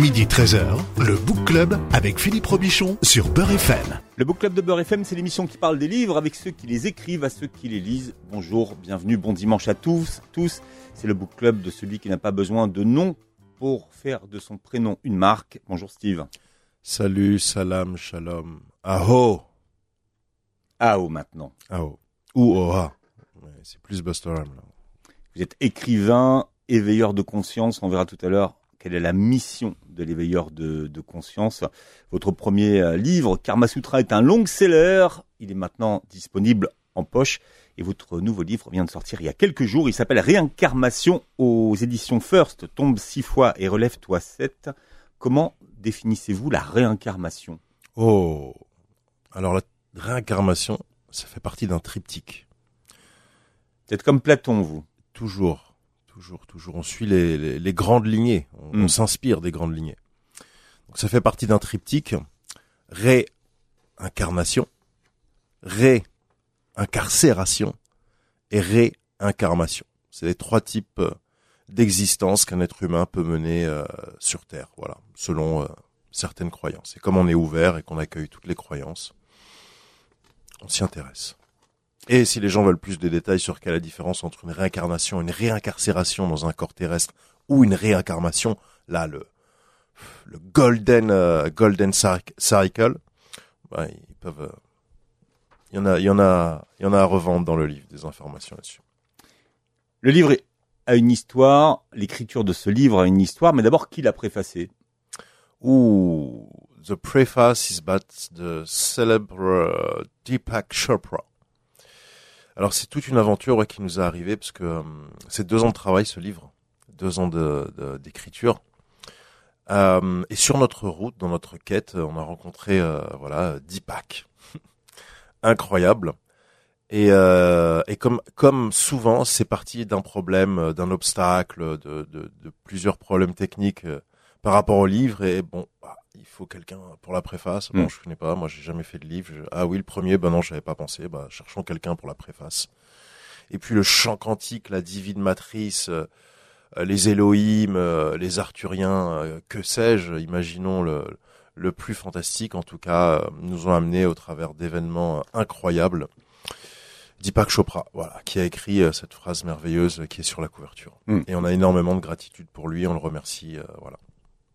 Midi 13h, le Book Club avec Philippe Robichon sur Beurre FM. Le Book Club de Beurre FM, c'est l'émission qui parle des livres avec ceux qui les écrivent à ceux qui les lisent. Bonjour, bienvenue, bon dimanche à tous. tous. C'est le Book Club de celui qui n'a pas besoin de nom pour faire de son prénom une marque. Bonjour Steve. Salut, salam, shalom. Aho. Aho maintenant. Aho. Ou Oha. Ouais, c'est plus là. Vous êtes écrivain, éveilleur de conscience. On verra tout à l'heure quelle est la mission de l'éveilleur de, de conscience. Votre premier euh, livre, Karma Sutra, est un long-seller. Il est maintenant disponible en poche. Et votre nouveau livre vient de sortir il y a quelques jours. Il s'appelle Réincarnation aux éditions First. Tombe six fois et relève-toi sept. Comment définissez-vous la réincarnation? Oh. Alors, la réincarnation, ça fait partie d'un triptyque. Vous êtes comme Platon, vous? Toujours, toujours, toujours. On suit les, les, les grandes lignées. On, Mm. on s'inspire des grandes lignées. Donc, ça fait partie d'un triptyque. Réincarnation, réincarcération et réincarnation. C'est les trois types euh, d'existence qu'un être humain peut mener euh, sur Terre, voilà, selon euh, certaines croyances. Et comme on est ouvert et qu'on accueille toutes les croyances, on s'y intéresse. Et si les gens veulent plus de détails sur quelle est la différence entre une réincarnation, une réincarcération dans un corps terrestre ou une réincarnation, là le le golden euh, golden cyc- cycle, bah, ils peuvent. euh, Il y en a, il y en a, il y en a à revendre dans le livre des informations là-dessus. Le livre a une histoire. L'écriture de ce livre a une histoire. Mais d'abord, qui l'a préfacé? Ooh, the preface is by the célèbre euh, Deepak Chopra. Alors c'est toute une aventure qui nous est arrivée parce que euh, c'est deux ans de travail ce livre, deux ans de de- d'écriture. Euh, et sur notre route, dans notre quête, on a rencontré euh, voilà Deepak, incroyable. Et, euh, et comme comme souvent, c'est parti d'un problème, euh, d'un obstacle, de, de, plusieurs problèmes techniques euh, par rapport au livre. Et bon, bah, il faut quelqu'un pour la préface. Bon, Mm. je connais pas, moi j'ai jamais fait de livre. Je- ah oui, le premier, ben non, j'avais pas pensé. Bah, cherchons quelqu'un pour la préface. Et puis le chant quantique, la divine matrice, euh, les Elohim, euh, les Arthuriens, euh, que sais-je, imaginons le, le plus fantastique, en tout cas, nous ont amené au travers d'événements incroyables. Deepak Chopra, voilà, qui a écrit euh, cette phrase merveilleuse euh, qui est sur la couverture. Mm. Et on a énormément de gratitude pour lui, on le remercie, euh, voilà.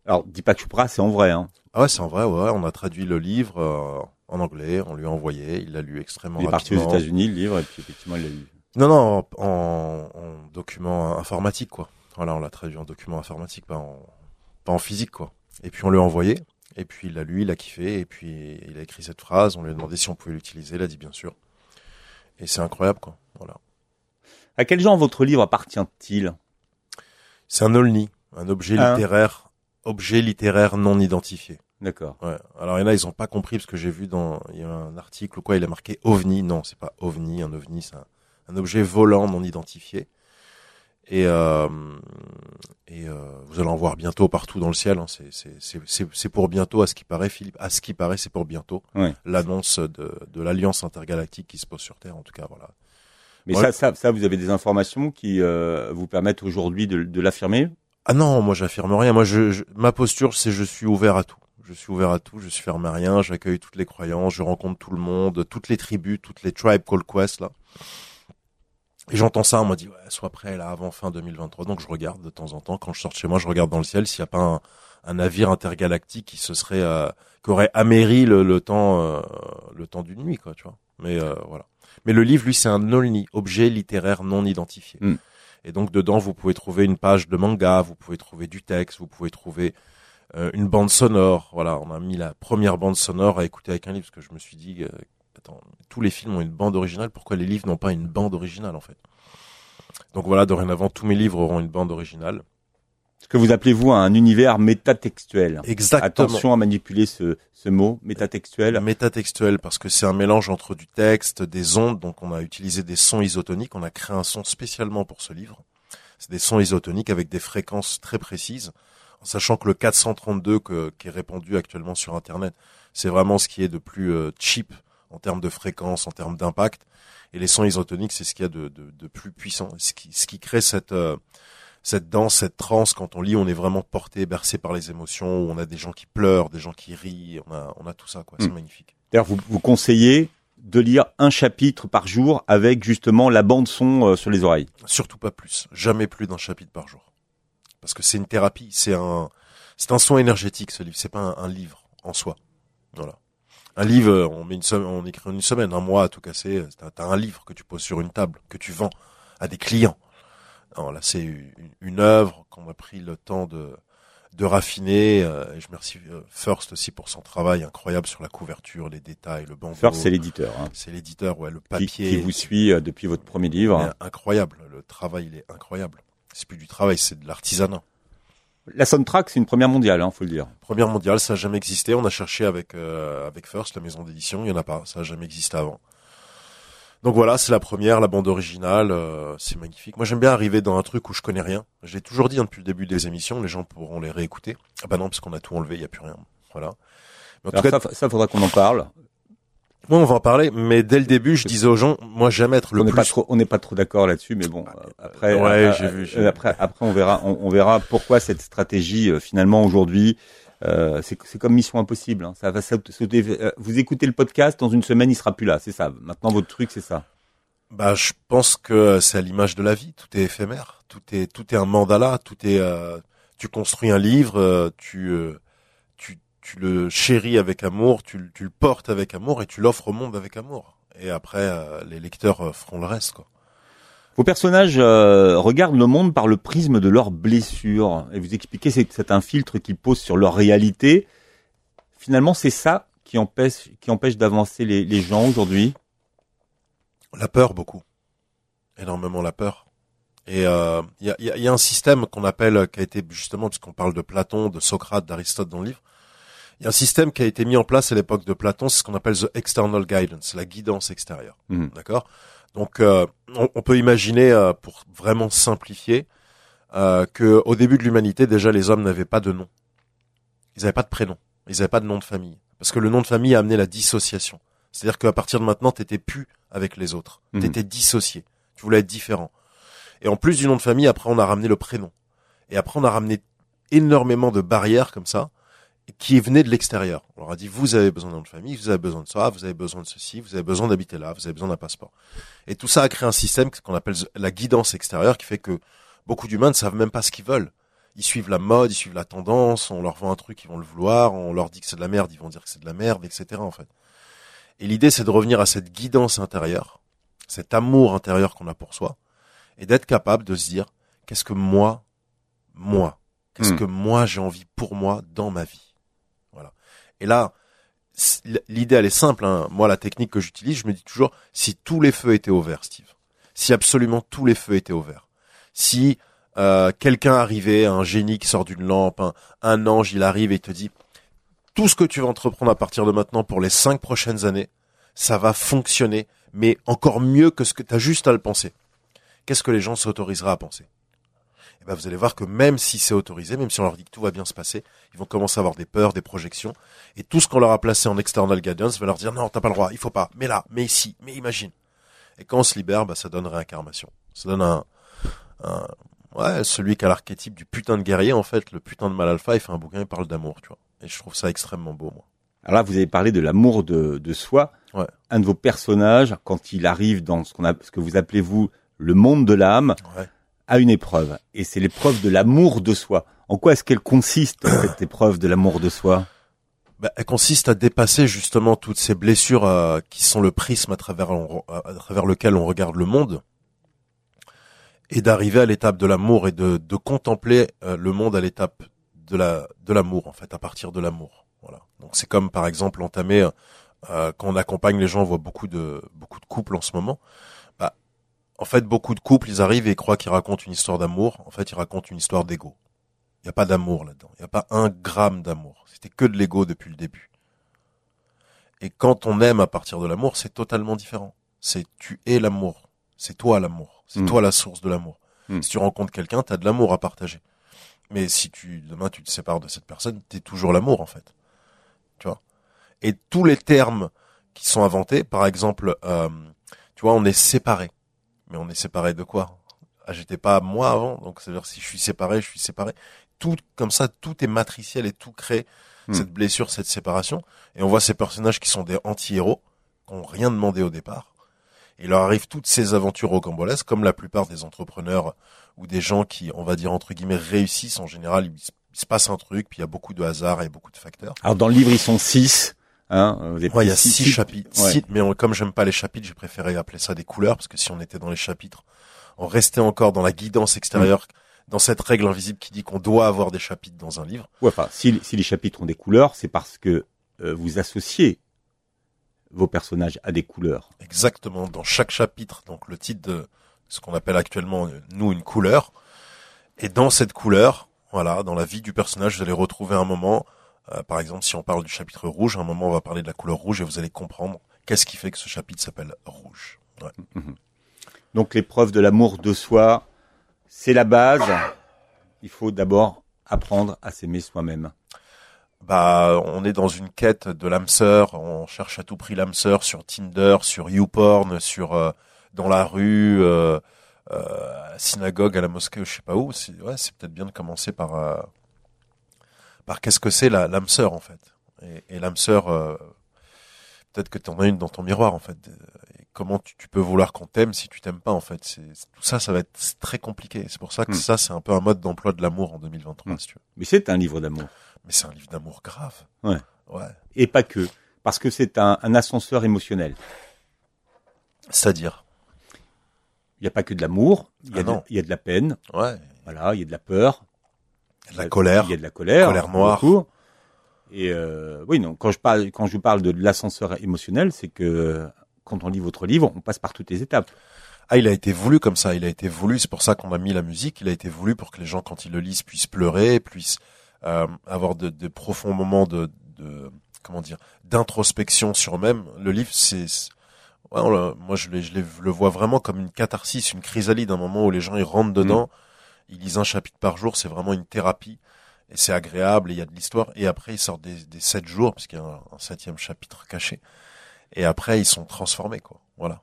Alors, Deepak Chopra, c'est en vrai. Hein. Ah ouais, c'est en vrai, ouais, on a traduit le livre euh, en anglais, on lui a envoyé, il l'a lu extrêmement Il est parti aux rapidement. États-Unis, le livre, et puis effectivement, il l'a lu. Non, non, en, en, en document informatique, quoi. Voilà, on l'a traduit en document informatique, pas en, pas en physique, quoi. Et puis on lui a envoyé, et puis il l'a lu, il a kiffé, et puis il a écrit cette phrase, on lui a demandé si on pouvait l'utiliser, il a dit bien sûr. Et c'est incroyable, quoi. Voilà. À quel genre votre livre appartient-il? C'est un olni, un objet littéraire, objet littéraire non identifié. D'accord. Ouais. Alors il y en a, ils ont pas compris parce que j'ai vu dans, il y a un article ou quoi, il a marqué ovni. Non, c'est pas ovni. Un ovni, c'est un, un objet volant non identifié. Et, euh, et euh, vous allez en voir bientôt partout dans le ciel. Hein. C'est, c'est, c'est, c'est, c'est pour bientôt, à ce qui paraît, Philippe. À ce qui paraît, c'est pour bientôt. Ouais. L'annonce de, de l'alliance intergalactique qui se pose sur Terre, en tout cas, voilà. Mais Ouais. ça, ça, ça, vous avez des informations qui euh, vous permettent aujourd'hui de, de l'affirmer? Ah non, moi j'affirme rien. Moi, je, je- ma posture, c'est je suis ouvert à tout. Je suis ouvert à tout. Je suis fermé à rien. J'accueille toutes les croyances. Je rencontre tout le monde, toutes les tribus, toutes les tribes call quest là. Et j'entends ça, on m'a dit ouais, sois prêt là avant fin 2023. Donc je regarde de temps en temps quand je sors de chez moi, je regarde dans le ciel s'il n'y a pas un, navire intergalactique qui se serait, euh, qui aurait améri le, temps, euh, le temps d'une nuit quoi, tu vois. Mais euh, voilà. Mais le livre, lui, c'est un only, objet littéraire non identifié. Mm. Et donc dedans, vous pouvez trouver une page de manga, vous pouvez trouver du texte, vous pouvez trouver euh, une bande sonore. Voilà, on a mis la première bande sonore à écouter avec un livre parce que je me suis dit, euh, attends, tous les films ont une bande originale, pourquoi les livres n'ont pas une bande originale en fait? Donc voilà, dorénavant, tous mes livres auront une bande originale. Ce que vous appelez-vous un univers métatextuel. Exactement. Attention à manipuler ce, ce mot, métatextuel. Métatextuel parce que c'est un mélange entre du texte, des ondes. Donc on a utilisé des sons isotoniques. On a créé un son spécialement pour ce livre. C'est des sons isotoniques avec des fréquences très précises. En sachant que le 432 que- qui est répandu actuellement sur Internet, c'est vraiment ce qui est de plus euh, cheap en termes de fréquence, en termes d'impact. Et les sons isotoniques, c'est ce qu'il y a de, de, de plus puissant. Ce qui, ce qui crée cette, euh, cette danse, cette transe, quand on lit, on est vraiment porté, bercé par les émotions, on a des gens qui pleurent, des gens qui rient, on a, on a tout ça, quoi. C'est Mm. magnifique. D'ailleurs, vous, vous conseillez de lire un chapitre par jour avec justement la bande son euh, sur les oreilles. Surtout pas plus. Jamais plus d'un chapitre par jour. Parce que c'est une thérapie, c'est un, c'est un son énergétique, ce livre. C'est pas un, un livre en soi. Voilà. Un livre, on met une semaine, on écrit une semaine, un mois à tout casser. T'as, t'as un livre que tu poses sur une table, que tu vends à des clients. Non, là, c'est une, une œuvre qu'on a pris le temps de, de raffiner. euh, et je remercie euh, First aussi pour son travail incroyable sur la couverture, les détails, le bandeau. First, c'est l'éditeur hein, C'est l'éditeur, ouais, le papier. qui vous suit euh, depuis votre premier livre. Incroyable. Le travail, il est incroyable. C'est plus du travail, c'est de l'artisanat. La soundtrack, c'est une première mondiale, hein, faut le dire. Première mondiale, ça a jamais existé. On a cherché avec euh, avec First, la maison d'édition, il y en a pas, ça a jamais existé avant. Donc voilà, c'est la première, la bande originale, euh, c'est magnifique. Moi, j'aime bien arriver dans un truc où je connais rien. Je l'ai toujours dit hein, depuis le début des émissions, les gens pourront les réécouter. Ah bah non, parce qu'on a tout enlevé, il y a plus rien. Voilà. Mais en tout cas, ça, ça, faudra qu'on en parle. moi, on va en parler. Mais dès le début, je disais aux gens, moi, j'aime être le on n'est plus. pas trop, on n'est pas trop d'accord là-dessus, mais bon, euh, après, ouais, euh, j'ai vu, j'ai euh, vu. après, après, on verra, on, on verra pourquoi cette stratégie euh, finalement aujourd'hui. Euh, c'est comme Mission Impossible. hein. Euh, vous écoutez le podcast dans une semaine, il sera plus là. C'est ça. Maintenant, votre truc, c'est ça. Bah, je pense que c'est à l'image de la vie. Tout est éphémère. Tout est, tout est un mandala. Tout est. euh, tu construis un livre. tu, tu, tu le chéris avec amour. Tu, le- portes avec amour et tu l'offres au monde avec amour. Et après, les lecteurs feront le reste. Vos personnages euh, regardent le monde par le prisme de leurs blessures. Et vous expliquez c'est que c'est un filtre qui pose sur leur réalité. Finalement, c'est ça qui empêche, qui empêche d'avancer les, les gens aujourd'hui? La peur, beaucoup. Énormément la peur. Et euh, il y, a, y a- y a un système qu'on appelle, qui a été justement, puisqu'on parle de Platon, de Socrate, d'Aristote dans le livre, il y a un système qui a été mis en place à l'époque de Platon, c'est ce qu'on appelle the external guidance, la guidance extérieure. Mhm. D'accord? Donc, euh, on, on peut imaginer, euh, pour vraiment simplifier, euh, que au début de l'humanité, déjà, les hommes n'avaient pas de nom. Ils n'avaient pas de prénom. Ils n'avaient pas de nom de famille. Parce que le nom de famille a amené la dissociation. C'est-à-dire qu'à partir de maintenant, t'étais plus avec les autres. Mhm. T'étais dissocié. Tu voulais être différent. Et en plus du nom de famille, après, on a ramené le prénom. Et après, on a ramené énormément de barrières comme ça, qui venaient de l'extérieur. On leur a dit, vous avez besoin d'un nom de famille, vous avez besoin de ça, vous avez besoin de ceci, vous avez besoin d'habiter là, vous avez besoin d'un passeport. Et tout ça a créé un système qu'on appelle la guidance extérieure, qui fait que beaucoup d'humains ne savent même pas ce qu'ils veulent. Ils suivent la mode, ils suivent la tendance, on leur vend un truc, ils vont le vouloir, on leur dit que c'est de la merde, ils vont dire que c'est de la merde, etc. en fait. Et l'idée, c'est de revenir à cette guidance intérieure, cet amour intérieur qu'on a pour soi, et d'être capable de se dire, qu'est-ce que moi, moi, qu'est-ce Hmm. que moi j'ai envie pour moi dans ma vie? Et là, l'idée, elle est simple. Hein. Moi, la technique que j'utilise, je me dis toujours, si tous les feux étaient au vert, Steve, si absolument tous les feux étaient au vert, si euh, quelqu'un arrivait, un génie qui sort d'une lampe, un, ange, il arrive et te dit, tout ce que tu vas entreprendre à partir de maintenant pour les cinq prochaines années, ça va fonctionner, mais encore mieux que ce que tu as juste à le penser. Qu'est-ce que les gens s'autoriseraient à penser? Eh ben, vous allez voir que même si c'est autorisé, même si on leur dit que tout va bien se passer, ils vont commencer à avoir des peurs, des projections, et tout ce qu'on leur a placé en external guidance va leur dire non, t'as pas le droit, il faut pas, mais là, mais ici, mais imagine. Et quand on se libère, bah, ça donne réincarnation. Ça donne un, un ouais, celui qui a l'archétype du putain de guerrier, en fait, le putain de mal alpha, il fait un bouquin, il parle d'amour, tu vois. Et je trouve ça extrêmement beau, moi. Alors là, vous avez parlé de l'amour de, de soi. Ouais. Un de vos personnages, quand il arrive dans ce qu'on a, ce que vous appelez vous le monde de l'âme, Ouais. A une épreuve. Et c'est l'épreuve de l'amour de soi. En quoi est-ce qu'elle consiste, cette épreuve de l'amour de soi? Bah, elle consiste à dépasser justement toutes ces blessures euh, qui sont le prisme à travers, on- à travers lequel on regarde le monde. Et d'arriver à l'étape de l'amour et de, de contempler euh, le monde à l'étape de la de l'amour en fait à partir de l'amour. Voilà. Donc c'est comme par exemple entamer euh, quand on accompagne les gens on voit beaucoup de beaucoup de couples en ce moment en fait beaucoup de couples ils arrivent et ils croient qu'ils racontent une histoire d'amour. En fait ils racontent une histoire d'ego. Il y a pas d'amour là-dedans. Il y a pas un gramme d'amour. C'était que de l'ego depuis le début. Et quand on aime à partir de l'amour c'est totalement différent. C'est tu es l'amour. C'est toi l'amour. C'est Mm. toi la source de l'amour. Mm. si tu rencontres quelqu'un t'as de l'amour à partager. Mais si tu demain tu te sépares de cette personne t'es toujours l'amour en fait. Tu vois? Et tous les termes qui sont inventés par exemple euh, tu vois on est séparé mais on est séparé de quoi? Ah, j'étais pas moi avant, donc c'est-à-dire si je suis séparé, je suis séparé. Tout comme ça, tout est matriciel et tout crée Hmm. cette blessure, cette séparation. Et on voit ces personnages qui sont des anti-héros, qui ont rien demandé au départ. Il leur arrive toutes ces aventures rocambolesques, comme la plupart des entrepreneurs ou des gens qui, on va dire entre guillemets, réussissent en général. Il se passe un truc, puis il y a beaucoup de hasard et beaucoup de facteurs. Alors dans le livre, ils sont six. Hein, Ouais, il y a six, chapitres. Ouais. Six, mais on- comme j'aime pas les chapitres, j'ai préféré appeler ça des couleurs, parce que si on était dans les chapitres, on restait encore dans la guidance extérieure, dans cette règle invisible qui dit qu'on doit avoir des chapitres dans un livre. Ouais, enfin, si, si les chapitres ont des couleurs, c'est parce que euh, vous associez vos personnages à des couleurs. Exactement, dans chaque chapitre, donc le titre de ce qu'on appelle actuellement, euh, nous, une couleur. Et dans cette couleur, voilà, dans la vie du personnage, vous allez retrouver un moment, euh, par exemple, si on parle du chapitre rouge, un moment, on va parler de la couleur rouge et vous allez comprendre qu'est-ce qui fait que ce chapitre s'appelle rouge. Ouais. Donc l'épreuve de l'amour de soi, c'est la base. Il faut d'abord apprendre à s'aimer soi-même. Bah, on est dans une quête de l'âme sœur. On cherche à tout prix l'âme sœur sur Tinder, sur YouPorn, sur euh, dans la rue, euh, euh, à la synagogue, à la mosquée, je sais pas où. C'est ouais, c'est peut-être bien de commencer par par qu'est-ce que c'est l'âme sœur en fait? Et, et l'âme sœur, euh, peut-être que tu en as une dans ton miroir en fait. Et comment tu, tu peux vouloir qu'on t'aime si tu t'aimes pas en fait? C'est tout ça, ça va être très compliqué. C'est pour ça que Hmm. ça, c'est un peu un mode d'emploi de l'amour en 2023, Hmm. si tu veux. Mais c'est un livre d'amour. Mais c'est un livre d'amour grave. Ouais. Ouais. Et pas que. Parce que c'est un, un ascenseur émotionnel. C'est-à-dire? Il n'y a pas que de l'amour. Il y, a Ah y a de la peine. Ouais. Voilà. Il y a de la peur. De la colère. Il y a de la colère. Colère noire. beaucoup. Et euh, oui, non. Quand je parle, quand je vous parle de l'ascenseur émotionnel, c'est que quand on lit votre livre, on passe par toutes les étapes. Ah, il a été voulu comme ça. Il a été voulu. C'est pour ça qu'on a mis la musique. Il a été voulu pour que les gens, quand ils le lisent, puissent pleurer, puissent euh, avoir de, de profonds moments de, de comment dire, d'introspection sur eux-mêmes. Le livre, c'est, ouais, moi, je, je le vois vraiment comme une catharsis, une chrysalide, un moment où les gens ils rentrent dedans. Ils lisent un chapitre par jour. C'est vraiment une thérapie. Et c'est agréable. Et il y a de l'histoire. Et après, ils sortent des, des sept jours, parce qu'il y a un, un septième chapitre caché. Et après, ils sont transformés, quoi. Voilà.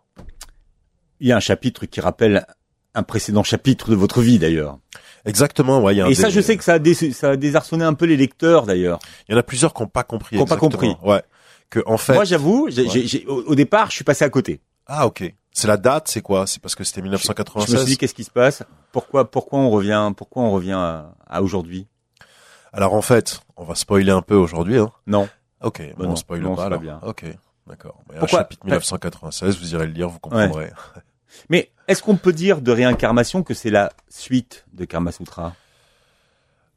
Il y a un chapitre qui rappelle un précédent chapitre de votre vie d'ailleurs. Exactement, ouais. Il y a un Et ça, je sais que ça a, dé- ça a désarçonné un peu les lecteurs d'ailleurs. Il y en a plusieurs qui n'ont pas compris. Qui ont pas compris. Ouais. Que en fait. Moi, j'avoue, Ouais. au départ, je suis passé à côté. Ah ok. C'est la date, c'est quoi? C'est parce que c'était Je me suis 1996. dit, qu'est-ce qui se passe? Pourquoi, pourquoi on revient, pourquoi on revient à, à aujourd'hui? Alors en fait, on va spoiler un peu aujourd'hui. Hein. Non. Ok. Bah Bon, non, on spoil non, pas. alors. bien. Ok. D'accord. Pourquoi chapitre 1996. Vous irez le lire, vous comprendrez. Mais est-ce qu'on peut dire de réincarnation que c'est la suite de Karma Sutra?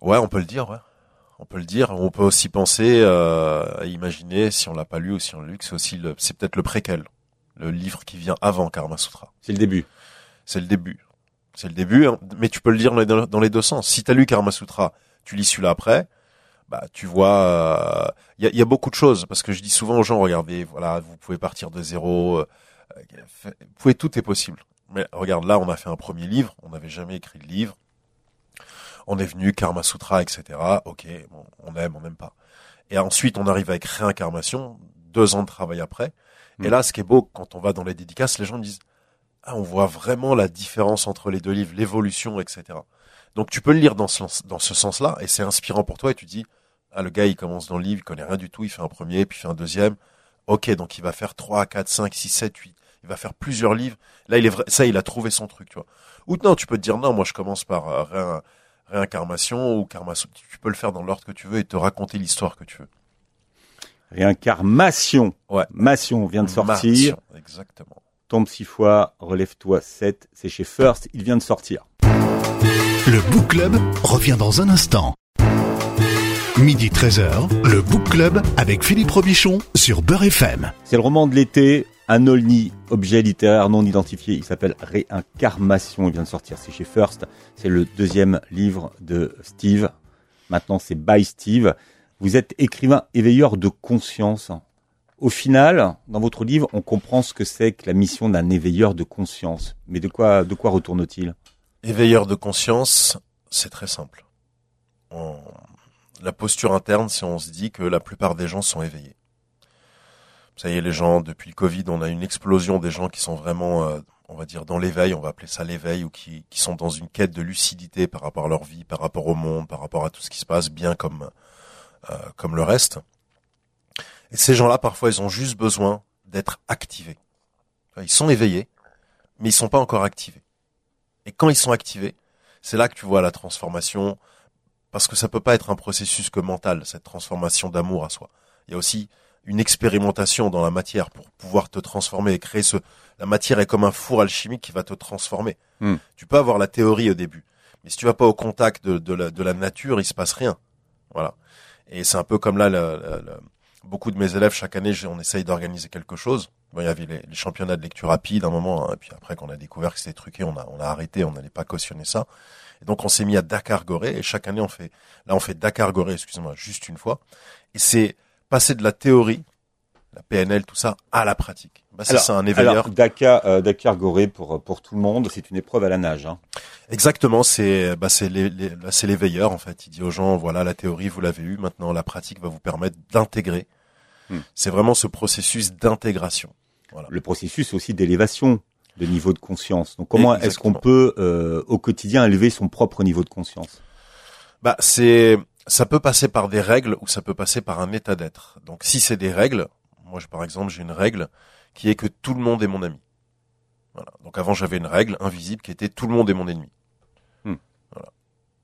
Ouais, on peut le dire. Ouais. On peut le dire. On peut aussi penser euh, à imaginer si on l'a pas lu ou si on l'a lu que c'est aussi le, c'est peut-être le préquel, le livre qui vient avant Karma Sutra. C'est le début. C'est le début. C'est le début, hein. mais tu peux le lire dans les- deux sens. Si tu as lu Karma Sutra, tu lis celui-là après, bah tu vois, il y, a, y a beaucoup de choses parce que je dis souvent aux gens, regardez, voilà, vous pouvez partir de zéro, euh, fait- vous pouvez tout est possible. Mais regarde, là, on a fait un premier livre, on n'avait jamais écrit de livre, on est venu Karma Sutra, etc. Ok, bon, on aime, on n'aime pas. Et ensuite, on arrive avec réincarnation, deux ans de travail après. Et là, ce qui est beau, quand on va dans les dédicaces, les gens disent, ah, on voit vraiment la différence entre les deux livres, l'évolution, etc. Donc tu peux le lire dans ce, dans ce sens-là, et c'est inspirant pour toi, et tu dis, ah, le gars, il commence dans le livre, il connaît rien du tout, il fait un premier, puis il fait un deuxième. Ok, donc il va faire 3, 4, 5, 6, 7, 8. Il va faire plusieurs livres. Là, il est vrai, ça, il a trouvé son truc, tu vois. Ou non, tu peux te dire, non, moi, je commence par euh, réin- réincarnation ou karma. Tu peux le faire dans l'ordre que tu veux et te raconter l'histoire que tu veux. Réincarmation. Ouais. Mation vient de sortir. Martion, Exactement. Tombe six fois, relève-toi 7. C'est chez First, il vient de sortir. Le Book Club revient dans un instant. Midi 13h, le Book Club avec Philippe Robichon sur Beurre FM. C'est le roman de l'été, un Olni, objet littéraire non identifié. Il s'appelle Réincarmation. Il vient de sortir. C'est chez First. C'est le deuxième livre de Steve. Maintenant, c'est By Steve. Vous êtes écrivain éveilleur de conscience. Au final, dans votre livre, on comprend ce que c'est que la mission d'un éveilleur de conscience. Mais de quoi, de quoi retourne-t-il? Éveilleur de conscience, c'est très simple. On- La posture interne, c'est on se dit que la plupart des gens sont éveillés. Ça y est, les gens, depuis le Covid, on a une explosion des gens qui sont vraiment, euh, on va dire dans l'éveil, on va appeler ça l'éveil, ou qui, sont dans une quête de lucidité par rapport à leur vie, par rapport au monde, par rapport à tout ce qui se passe, bien comme comme le reste. Et ces gens-là, parfois, ils ont juste besoin d'être activés. Ils sont éveillés, mais ils sont pas encore activés. Et quand ils sont activés, c'est là que tu vois la transformation, parce que ça peut pas être un processus que mental, cette transformation d'amour à soi. Il y a aussi une expérimentation dans la matière pour pouvoir te transformer et créer ce. La matière est comme un four alchimique qui va te transformer. Hmm. Tu peux avoir la théorie au début, mais si tu vas pas au contact de, de, la, de la nature, il se passe rien. Voilà. Et c'est un peu comme là, le- le- le- beaucoup de mes élèves chaque année, on essaye d'organiser quelque chose. Bon, il y avait les, les championnats de lecture rapide à un moment, hein, puis après qu'on a découvert que c'était truqué, on a, on a arrêté, on n'allait pas cautionner ça. Et donc on s'est mis à Dakar Gorée, et chaque année on fait, là on fait Dakar Gorée, excusez-moi, juste une fois. Et c'est passer de la théorie, la PNL, tout ça, à la pratique. Bah, c'est ça un éveilleur. Alors, Dakar, euh, Dakar Gorée pour pour tout le monde, c'est une épreuve à la nage. Hein. Exactement, c'est bah c'est les, les- là, c'est l'éveilleur en fait. Il dit aux gens voilà la théorie vous l'avez eu, maintenant la pratique va vous permettre d'intégrer. Hmm. C'est vraiment ce processus d'intégration. Le processus aussi d'élévation de niveau de conscience. Donc, comment est-ce qu'on peut euh, au quotidien élever son propre niveau de conscience? Bah c'est ça peut passer par des règles ou ça peut passer par un état d'être. Donc si c'est des règles, moi je, par exemple j'ai une règle qui est que tout le monde est mon ami. Voilà. Donc avant j'avais une règle invisible qui était tout le monde est mon ennemi.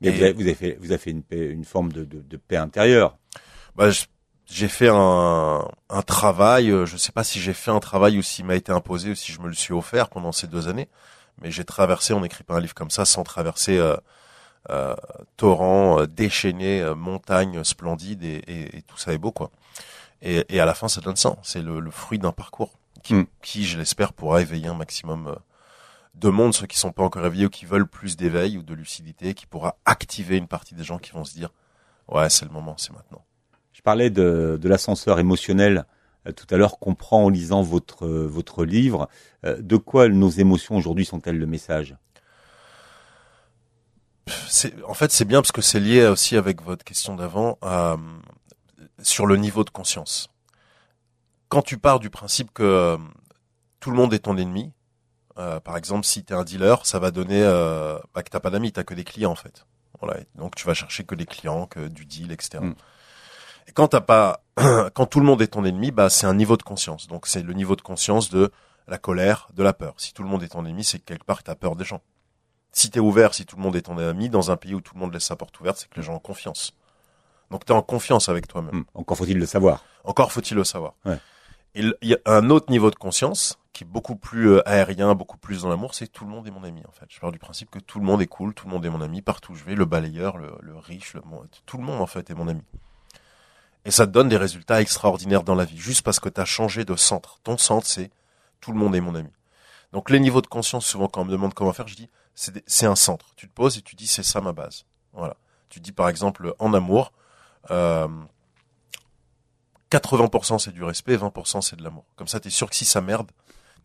Mais Et- vous, avez, vous avez fait, vous avez fait une, paix- une forme de, de, de paix intérieure. Bah, j'ai fait un, un travail, euh, je sais pas si j'ai fait un travail ou s'il m'a été imposé ou si je me le suis offert pendant ces deux années, mais j'ai traversé, on n'écrit pas un livre comme ça sans traverser euh, euh, torrents, euh, déchaînés, euh, montagnes splendides et, et- et tout ça est beau quoi. Et, et à la fin ça donne ça, c'est le, le fruit d'un parcours qui, Mm. qui je l'espère pourra éveiller un maximum euh, de monde, ceux qui sont pas encore éveillés ou qui veulent plus d'éveil ou de lucidité, qui pourra activer une partie des gens qui vont se dire ouais c'est le moment, c'est maintenant. Je parlais de, de l'ascenseur émotionnel euh, tout à l'heure qu'on prend en lisant votre euh, votre livre. De quoi nos émotions aujourd'hui sont-elles le message? En fait c'est bien parce que c'est lié aussi avec votre question d'avant euh, sur le niveau de conscience. Quand tu pars du principe que euh, tout le monde est ton ennemi, euh, par exemple si tu es un dealer, ça va donner euh, bah, que t'as pas d'amis, t'as que des clients en fait. Voilà, donc tu vas chercher que des clients, que du deal, etc. Mm. Et quand t'as pas, quand tout le monde est ton ennemi, bah c'est un niveau de conscience. Donc c'est le niveau de conscience de la colère, de la peur. Si tout le monde est ton ennemi, c'est que quelque part que t'as peur des gens. Si t'es ouvert, si tout le monde est ton ami, dans un pays où tout le monde laisse sa porte ouverte, c'est que les gens ont confiance. Donc t'es en confiance avec toi-même. Hum, Encore faut-il le savoir. Encore faut-il le savoir. Ouais. Il y a un autre niveau de conscience qui est beaucoup plus euh, aérien, beaucoup plus dans l'amour, c'est tout le monde est mon ami en fait. Je pars du principe que tout le monde est cool, tout le monde est mon ami, partout où je vais, le balayeur, le, le riche, le tout le monde en fait est mon ami. Et ça te donne des résultats extraordinaires dans la vie, juste parce que tu as changé de centre. Ton centre, c'est tout le monde est mon ami. Donc les niveaux de conscience, souvent quand on me demande comment faire, je dis c'est un centre. Tu te poses et tu dis c'est ça ma base. Voilà. Tu dis par exemple en amour, euh, 80% c'est du respect, 20% c'est de l'amour. Comme ça, tu es sûr que si ça merde,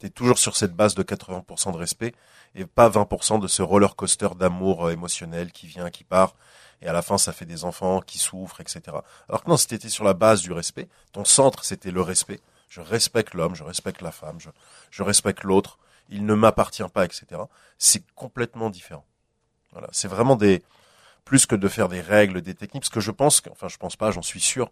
tu es toujours sur cette base de 80% de respect et pas 20% de ce roller coaster d'amour euh, émotionnel qui vient, qui part. Et à la fin, ça fait des enfants qui souffrent, etc. Alors que non, si tu étais sur la base du respect, ton centre, c'était le respect. Je respecte l'homme, je respecte la femme, je, je respecte l'autre, il ne m'appartient pas, etc. C'est complètement différent. Voilà, c'est vraiment des plus que de faire des règles, des techniques, parce que je pense, que, enfin je pense pas, j'en suis sûr,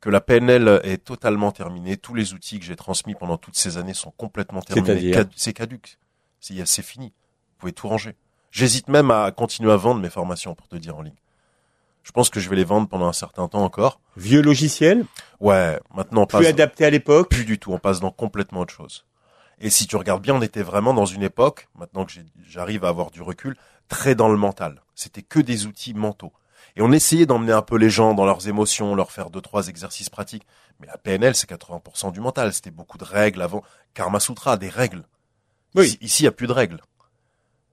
que la PNL est totalement terminée. Tous les outils que j'ai transmis pendant toutes ces années sont complètement terminés. C'est caduque. C'est c'est fini. Vous pouvez tout ranger. J'hésite même à continuer à vendre mes formations, pour te dire en ligne. Je pense que je vais les vendre pendant un certain temps encore. Vieux logiciel, Ouais, maintenant on plus passe adapté à l'époque? plus du tout. On passe dans complètement autre chose. Et si tu regardes bien, on était vraiment dans une époque, maintenant que j'arrive à avoir du recul, très dans le mental. C'était que des outils mentaux. Et on essayait d'emmener un peu les gens dans leurs émotions, leur faire deux, trois exercices pratiques. Mais la PNL, c'est 80% du mental. C'était beaucoup de règles avant. Karma Sutra, des règles. Oui. Ici, il n'y a plus de règles.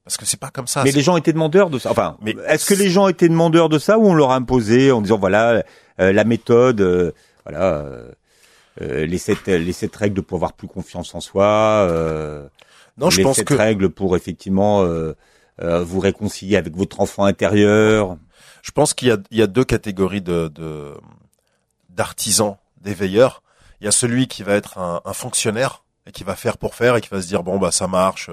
Parce que c'est pas comme ça. Mais les gens étaient demandeurs de ça. Enfin, Mais- est-ce que les gens étaient demandeurs de ça ou on leur a imposé en disant voilà euh, la méthode, euh, voilà euh, euh, les sept les sept règles pour avoir plus confiance en soi. Euh, non, je les pense sept que règles pour effectivement euh, euh, vous réconcilier avec votre enfant intérieur. Je pense qu'il y a, il y a deux catégories de, de- d'artisans, d'éveilleurs. Il y a celui qui va être un, un fonctionnaire et qui va faire pour faire et qui va se dire bon bah ça marche,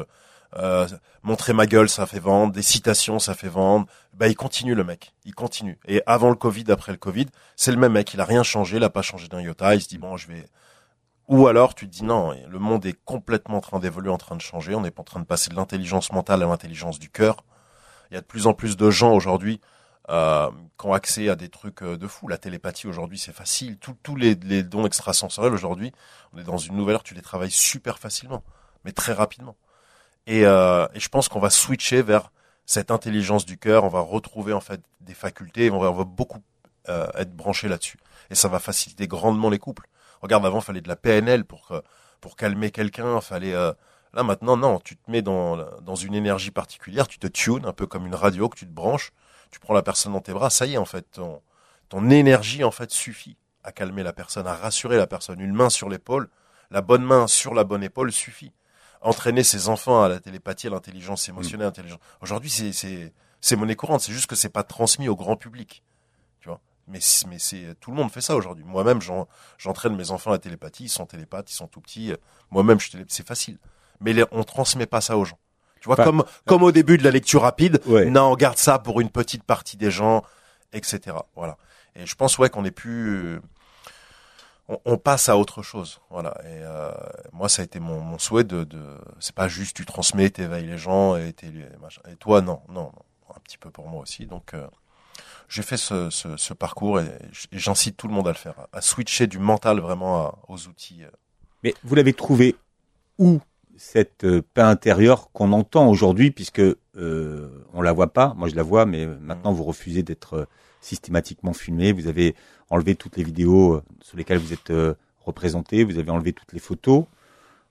Euh, montrer ma gueule, ça fait vendre. Des citations, ça fait vendre. Bah, il continue le mec. Il continue. Et avant le Covid, après le Covid, c'est le même mec. Il a rien changé. Il a pas changé d'un iota. Il se dit bon, je vais. Ou alors tu te dis non, le monde est complètement en train d'évoluer, en train de changer. On est en train de passer de l'intelligence mentale à l'intelligence du cœur. Il y a de plus en plus de gens aujourd'hui euh, qui ont accès à des trucs euh, de fou. La télépathie aujourd'hui, c'est facile. Tous les, les dons extrasensoriels aujourd'hui, on est dans une nouvelle ère. Tu les travailles super facilement, mais très rapidement. Et, euh, et je pense qu'on va switcher vers cette intelligence du cœur. On va retrouver en fait des facultés. On va, beaucoup euh, être branché là-dessus. Et ça va faciliter grandement les couples. Regarde, avant, il fallait de la PNL pour pour calmer quelqu'un. Fallait euh, là maintenant, non. Tu te mets dans dans une énergie particulière. Tu te tunes un peu comme une radio que tu te branches. Tu prends la personne dans tes bras. Ça y est, en fait, ton ton énergie en fait suffit à calmer la personne, à rassurer la personne. Une main sur l'épaule, la bonne main sur la bonne épaule suffit entraîner ses enfants à la télépathie, à l'intelligence émotionnelle, intelligence. Aujourd'hui, c'est c'est c'est monnaie courante. C'est juste que c'est pas transmis au grand public, tu vois? Mais mais c'est tout le monde fait ça aujourd'hui. Moi-même, j'entraîne mes enfants à la télépathie. Ils sont télépathes, ils sont tout petits. Moi-même, je c'est facile. Mais on transmet pas ça aux gens. Tu vois, comme comme au début de la lecture rapide. Non, on garde ça pour une petite partie des gens, etc. Voilà. Et je pense ouais qu'on est plus on, passe à autre chose. Voilà. Et euh, moi, ça a été mon, mon souhait de, de c'est pas juste tu transmets, t'éveilles les gens et Et toi, non, non, un petit peu pour moi aussi. Donc, euh, j'ai fait ce, ce, ce, parcours et, j'incite tout le monde à le faire, à switcher du mental vraiment aux outils. Euh. Mais vous l'avez trouvé où cette euh, paix intérieure qu'on entend aujourd'hui, puisque euh, on la voit pas. Moi, je la vois, mais maintenant vous refusez d'être systématiquement filmé. Vous avez enlevé toutes les vidéos euh, sur lesquelles vous êtes euh, représenté. Vous avez enlevé toutes les photos.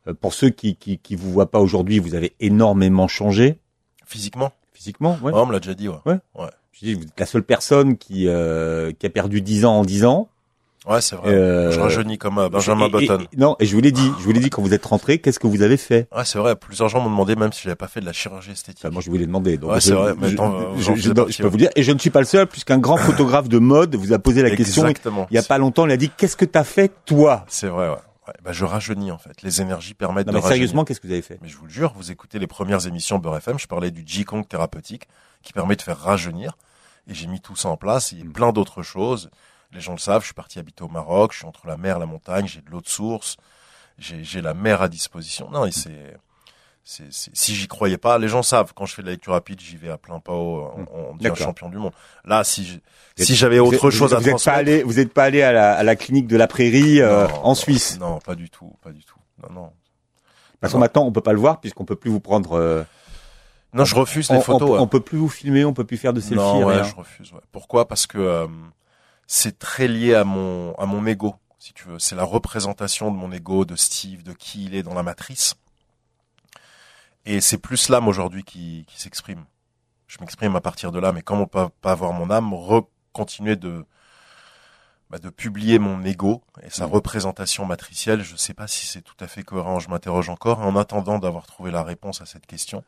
Euh, pour ceux qui qui, qui vous voient pas aujourd'hui, vous avez énormément changé. Physiquement? Physiquement, ouais. on me l'a déjà dit, ouais. Ouais. ouais. Je dis, vous êtes la seule personne qui qui a perdu 10 ans en 10 ans. Ouais, c'est vrai. Euh, je rajeunis comme euh, Benjamin Button. non, et je vous l'ai dit, je vous l'ai dit quand vous êtes rentré, qu'est-ce que vous avez fait? Ouais, c'est vrai. Plusieurs gens m'ont demandé même si j'avais pas fait de la chirurgie esthétique. Bah, moi, je vous l'ai demandé. Donc ouais, c'est vrai. Mais je, je, peux vous dire, et je ne suis pas le seul, puisqu'un grand photographe de mode vous a posé la question. Il y a pas longtemps, il a dit, qu'est-ce que t'as fait toi? C'est vrai, ouais. Ouais, bah je rajeunis en fait. Les énergies permettent non, de mais sérieusement, qu'est-ce que vous avez fait? Mais je vous le jure, vous écoutez les premières émissions Beurre FM, je parlais du Qigong thérapeutique qui permet de faire rajeunir et j'ai mis tout ça en place, il y a plein d'autres choses. Les gens le savent, je suis parti habiter au Maroc, je suis entre la mer et la montagne, j'ai de l'eau de source, j'ai la mer à disposition. Non, et c'est si j'y croyais pas, les gens savent. Quand je fais de la lecture rapide, j'y vais à plein pas. On, on devient champion du monde. Là, si si j'avais autre chose à vous êtes pas allé, vous êtes pas allé à la, à la clinique de la Prairie euh, en Suisse Non, pas du tout, pas du tout. Non, non. Parce que maintenant, on peut pas le voir puisqu'on peut plus vous prendre. Euh, non, je refuse les photos. On, peut plus vous filmer, on peut plus faire de selfies. Non, ouais, je refuse. Ouais. Pourquoi? Parce que euh, c'est très lié à mon à mon ego, si tu veux. C'est la représentation de mon ego, de Steve, de qui il est dans la matrice. Et c'est plus l'âme aujourd'hui qui, qui s'exprime. Je m'exprime à partir de là, mais comme on peut pas avoir mon âme, continuer de bah, de publier mon ego et sa mmh. représentation matricielle, je sais pas si c'est tout à fait cohérent. Je m'interroge encore. En attendant d'avoir trouvé la réponse à cette question,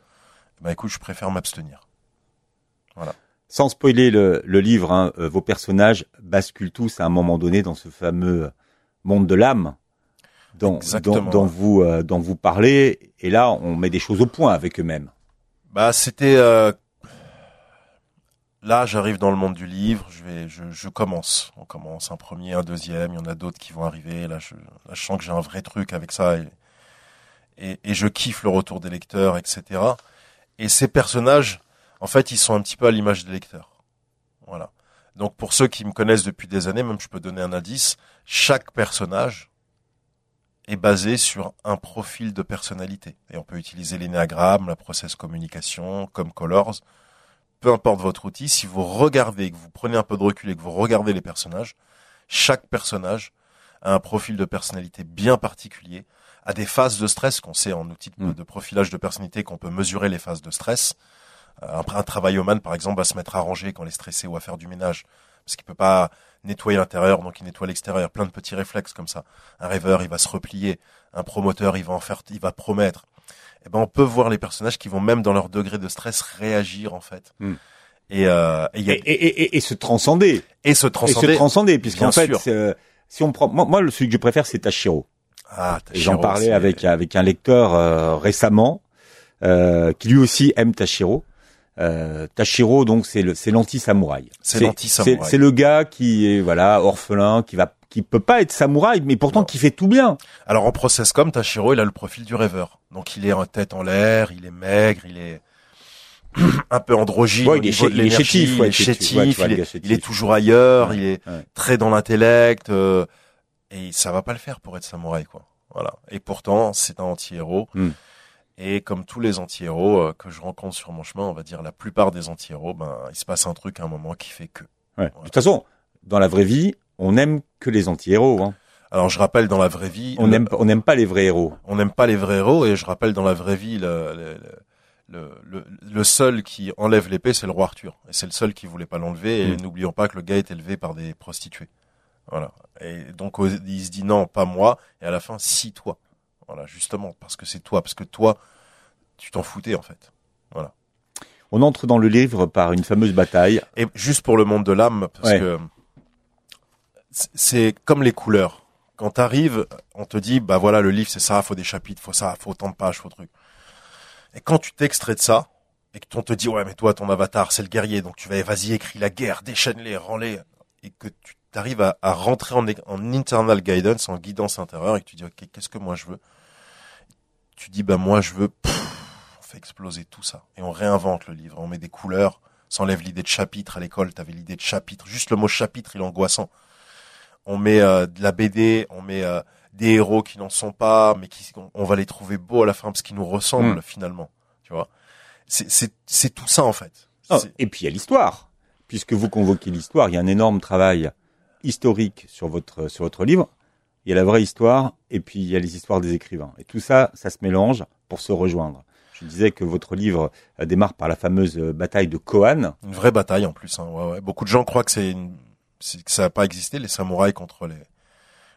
bah écoute, je préfère m'abstenir. Voilà sans spoiler le, le livre, hein, euh, vos personnages basculent tous à un moment donné dans ce fameux monde de l'âme dont, dont, vous euh, dont vous parlez. Et là, on met des choses au point avec eux-mêmes. Bah, c'était euh, là, j'arrive dans le monde du livre. Je vais, je, je, commence. On commence un premier, un deuxième. Il y en a d'autres qui vont arriver. Là, je, là, je sens que j'ai un vrai truc avec ça et, et, et je kiffe le retour des lecteurs, etc. Et ces personnages en fait, ils sont un petit peu à l'image des lecteurs. Voilà. Donc pour ceux qui me connaissent depuis des années, même je peux donner un indice, chaque personnage est basé sur un profil de personnalité. Et on peut utiliser l'énéagramme, la process communication, comme colors. Peu importe votre outil, si vous regardez, que vous prenez un peu de recul et que vous regardez les personnages, chaque personnage a un profil de personnalité bien particulier, a des phases de stress qu'on sait en outil de, mm. de profilage de personnalité qu'on peut mesurer les phases de stress. Un, un travailloman, par exemple, va se mettre à ranger quand il est stressé ou à faire du ménage. Parce qu'il peut pas nettoyer l'intérieur, donc il nettoie l'extérieur. Plein de petits réflexes comme ça. Un rêveur, il va se replier. Un promoteur, il va en faire, il va promettre. Et eh ben, on peut voir les personnages qui vont même dans leur degré de stress réagir, en fait. Hmm. Et, euh, et, y a... et, et, et, se transcender. Et se transcender. Et se transcender, puisqu'en fait, euh, si on prend, moi, moi, celui que je préfère, c'est Tashiro. Ah, J'en parlais avec avec un lecteur euh, récemment euh, qui lui aussi aime Tashiro. Euh, Tashiro, donc c'est le c'est l'anti-samouraï. C'est l'anti-samouraï. C'est le gars qui est voilà orphelin, qui va qui peut pas être samouraï, mais pourtant qui fait tout bien. Alors en process comme Tashiro, il a le profil du rêveur. Donc il est en tête en l'air, il est maigre, il est un peu androgyne. Ouais, il est il chétif, il est chétif, ouais, tu vois il, est, chétif. il est toujours ailleurs, il est très dans l'intellect, euh, et ça va pas le faire pour être samouraï, quoi. Voilà. Et pourtant, c'est un anti-héros. Hmm. Et comme tous les anti-héros euh, que je rencontre sur mon chemin, on va dire la plupart des anti-héros, ben, il se passe un truc à un moment qui fait que. Ouais. De toute façon, dans la vraie vie, on n'aime que les anti-héros. Hein. Alors je rappelle dans la vraie vie, On n'aime on n'aime pas les vrais héros. on n'aime pas les vrais héros et je rappelle dans la vraie vie le, le, le, le, le seul qui enlève l'épée c'est le roi Arthur et c'est le seul qui voulait pas l'enlever et Mm. n'oublions pas que le gars est élevé par des prostituées voilà et donc il se dit non pas moi et à la fin si toi voilà justement parce que c'est toi parce que toi tu t'en foutais en fait. On entre dans le livre par une fameuse bataille. et juste pour le monde de l'âme parce Ouais. que c'est- comme les couleurs. Quand t'arrives on te dit bah voilà le livre c'est ça faut des chapitres faut ça faut autant de pages faut truc et quand tu t'extrais de ça et que on te dit ouais mais toi ton avatar c'est le guerrier donc tu vas vas-y écris la guerre déchaîne-les rends-les. Et que tu arrives à, à rentrer en, en internal guidance en guidance intérieure et que tu dis ok qu'est-ce que moi je veux? Tu dis bah moi je veux pff, on fait exploser tout ça. Et on réinvente le livre. On met des couleurs s'enlève l'idée de chapitre. À l'école t'avais l'idée de chapitre. Juste le mot chapitre il est angoissant. On met euh, de la BD on met euh, des héros qui n'en sont pas mais qui on, va les trouver beaux à la fin parce qu'ils nous ressemblent Mm. finalement. Tu vois? C'est tout ça en fait. Oh, C'est- et puis il y a l'histoire. Puisque vous convoquez l'histoire, il y a un énorme travail historique sur votre sur votre livre. Il y a la vraie histoire et puis il y a les histoires des écrivains. Et tout ça, ça se mélange pour se rejoindre. Je disais que votre livre euh, démarre par la fameuse euh, bataille de Kohan. une vraie bataille en plus hein, ouais, ouais. beaucoup de gens croient que c'est une c'est- que ça n'a pas existé les samouraïs contre les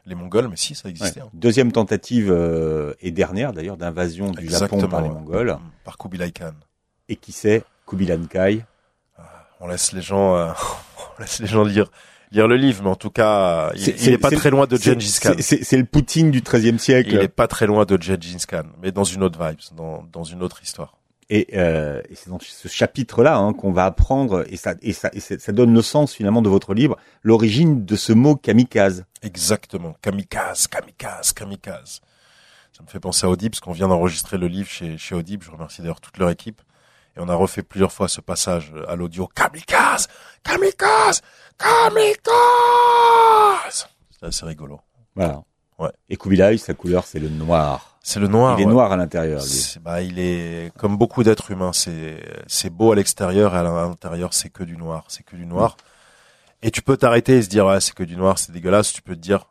les mongols mais si ça existait Ouais. hein. Deuxième tentative euh, et dernière d'ailleurs d'invasion du Japon par les. Mongols. Mm, par Kubilai Khan Et qui c'est Kubilan Kai. on laisse les gens euh, on laisse les gens lire lire le livre mais en tout cas il, est pas très loin de Gengis Khan c'est- le Poutine du XIIIe siècle. il est pas très loin de Gengis Khan mais dans une autre vibe dans dans une autre histoire Et, euh, et c'est dans ce chapitre-là hein, qu'on va apprendre, et ça, et ça, et ça donne le sens finalement de votre livre, l'origine de ce mot kamikaze. Exactement. Kamikaze, kamikaze, kamikaze. Ça me fait penser à Audible, parce qu'on vient d'enregistrer le livre chez, chez Audible. Je remercie d'ailleurs toute leur équipe. Et on a refait plusieurs fois ce passage à l'audio. Kamikaze, kamikaze, kamikaze. C'est assez rigolo. Voilà. Ouais. Et Kubilai, sa couleur, c'est le noir. C'est le noir. Il est ouais. noir à l'intérieur. Bah, il est comme beaucoup d'êtres humains. C'est c'est beau à l'extérieur et à l'intérieur c'est que du noir. C'est que du noir. Et tu peux t'arrêter et se dire ouais c'est que du noir, c'est dégueulasse. Tu peux te dire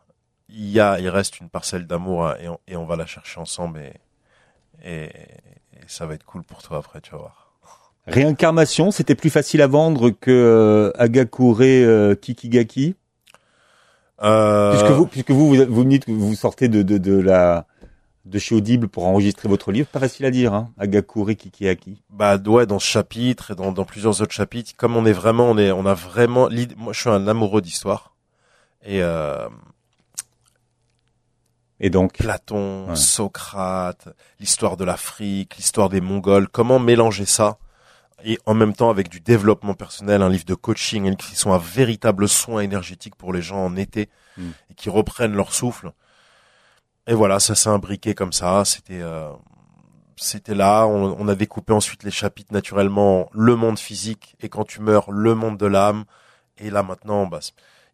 il y a il reste une parcelle d'amour et on, et on va la chercher ensemble et, et et ça va être cool pour toi après tu vas voir. Réincarnation, c'était plus facile à vendre que euh, Agakure euh, Kikigaki? Euh, Puisque vous, puisque vous, vous, vous me dites que vous sortez de, de, de la de chez Audible pour enregistrer votre livre, pas facile à dire, hein. Agakure Kikigaki. bah ouais dans ce chapitre et dans, dans plusieurs autres chapitres comme on est vraiment on est on a vraiment moi je suis un amoureux d'histoire et euh, Et donc, Platon, Ouais. Socrate, l'histoire de l'Afrique, l'histoire des Mongols, comment mélanger ça et en même temps avec du développement personnel, un livre de coaching, un livre qui sont un véritable soin énergétique pour les gens en été Mm. et qui reprennent leur souffle. Et voilà, ça s'est imbriqué comme ça. C'était, euh, c'était là. On, on a découpé ensuite les chapitres naturellement, le monde physique et quand tu meurs, le monde de l'âme. Et là maintenant, bah,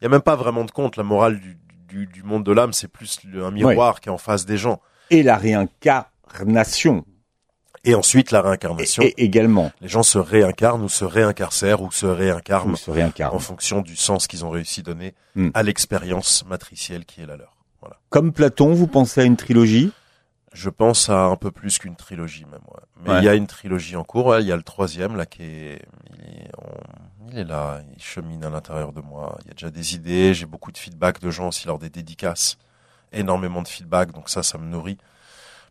il y a même pas vraiment de compte. La morale du, du, du monde de l'âme, c'est plus un miroir qui est en face des gens. et la réincarnation Et ensuite la réincarnation. et, et également. Les gens se réincarnent ou se réincarcèrent ou se réincarnent Ou se réincarne. en fonction du sens qu'ils ont réussi à donner Hmm. à l'expérience matricielle qui est la leur. Voilà. Comme Platon, vous pensez à une trilogie? Je pense à un peu plus qu'une trilogie même. Ouais. Mais Ouais. il y a une trilogie en cours. ouais. Il y a le troisième là qui est, il est, on- il est là, il chemine à l'intérieur de moi. Il y a déjà des idées. J'ai beaucoup de feedback de gens aussi lors des dédicaces. Énormément de feedback. Donc ça, ça me nourrit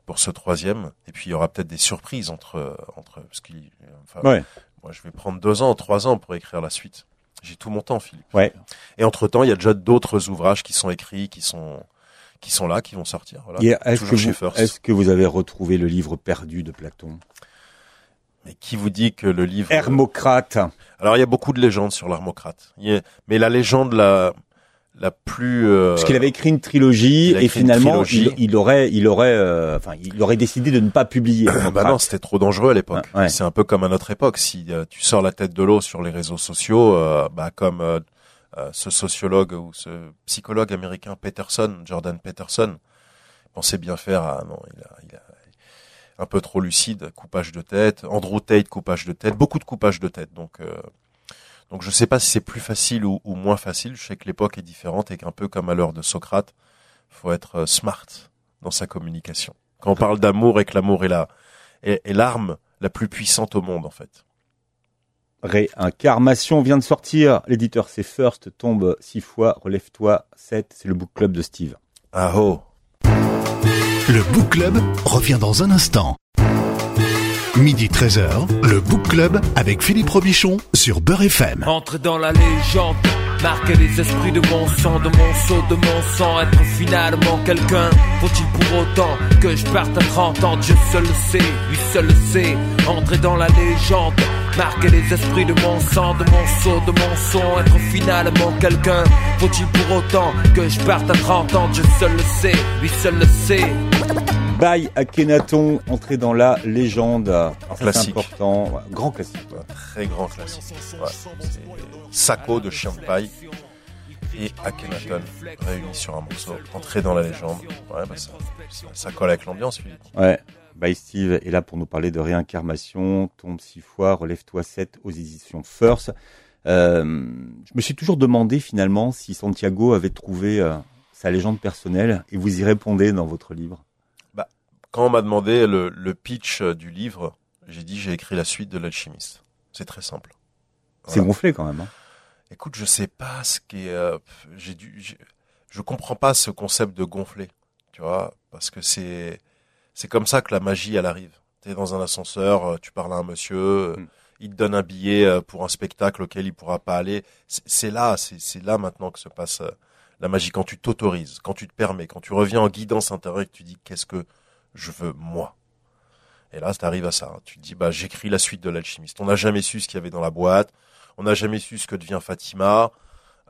pour ce troisième. Et puis il y aura peut-être des surprises entre entre parce qu'il, enfin, Ouais. Moi, je vais prendre deux ans, trois ans pour écrire la suite. J'ai tout mon temps, Philippe. Ouais. Et entre temps, il y a déjà d'autres ouvrages qui sont écrits, qui sont qui sont là, qui vont sortir. Voilà. Est-ce que, chez vous, First. est-ce que vous avez retrouvé le livre perdu de Platon? Mais qui vous dit que le livre... Hermocrate. Alors il y a beaucoup de légendes sur l'Hermocrate. Mais la légende la, la plus... euh, Parce qu'il avait écrit une trilogie et finalement trilogie. il, il aurait, il aurait, euh, enfin, il aurait décidé de ne pas publier. Bah Hermocrate. non, c'était trop dangereux à l'époque. Ouais. C'est un peu comme à notre époque. Si euh, tu sors la tête de l'eau sur les réseaux sociaux, euh, bah comme euh, ce sociologue ou ce psychologue américain Peterson, Jordan Peterson, pensait bien faire. Ah non, il a, il a un peu trop lucide, coupage de tête. Andrew Tate, coupage de tête, beaucoup de coupage de tête. Donc, euh, donc je sais pas si c'est plus facile ou, ou moins facile. Je sais que l'époque est différente et qu'un peu comme à l'heure de Socrate, faut être euh, smart dans sa communication. Quand on parle d'amour et que l'amour est la est, est l'arme la plus puissante au monde en fait. Réincarnation vient de sortir. L'éditeur c'est First, tombe six fois, relève-toi 7. C'est le book club de Steve. Ah oh. Le Book Club revient dans un instant. Midi 13h, le Book Club avec Philippe Robichon sur Beurre FM. Entrer dans la légende, marquer les esprits de mon sang, de mon seau, de mon sang, être finalement quelqu'un. Faut-il pour autant que je parte à 30 ans? Dieu seul le sait, lui seul le sait. Entrer dans la légende, marquer les esprits de mon sang, de mon seau, de mon son, être finalement quelqu'un. Faut-il pour autant que je parte à 30 ans? Dieu seul le sait, lui seul le sait. Bye Akhenaton, entré dans la légende. Alors Classique. important. Ouais, grand classique. Très grand classique. Ouais. Sako de paille et Akhenaton réunis sur un morceau, entré dans la légende. Ouais, bah ça, ça, ça colle avec l'ambiance, Philippe. Ouais. Bye Steve est là pour nous parler de réincarnation. Tombe six fois, relève-toi 7 aux éditions First. Euh, je me suis toujours demandé finalement si Santiago avait trouvé euh, sa légende personnelle et vous y répondez dans votre livre. Quand on m'a demandé le, le pitch euh, du livre, j'ai dit j'ai écrit la suite de l'alchimiste. C'est très simple. C'est gonflé quand même. hein. Écoute, je sais pas ce qui est. euh, j'ai dû. Je comprends pas ce concept de gonfler, tu vois, parce que c'est c'est comme ça que la magie elle arrive. T'es dans un ascenseur, euh, tu parles à un monsieur, euh, Mm. il te donne un billet pour un spectacle auquel il pourra pas aller. C'est là, c'est là maintenant que se passe la magie quand tu t'autorises, quand tu te permets, quand tu reviens en guidance intérieure et que tu dis qu'est-ce que je veux moi. Et là, t'arrives à ça. hein. Tu te dis bah j'écris la suite de l'alchimiste. On n'a jamais su ce qu'il y avait dans la boîte. On n'a jamais su ce que devient Fatima.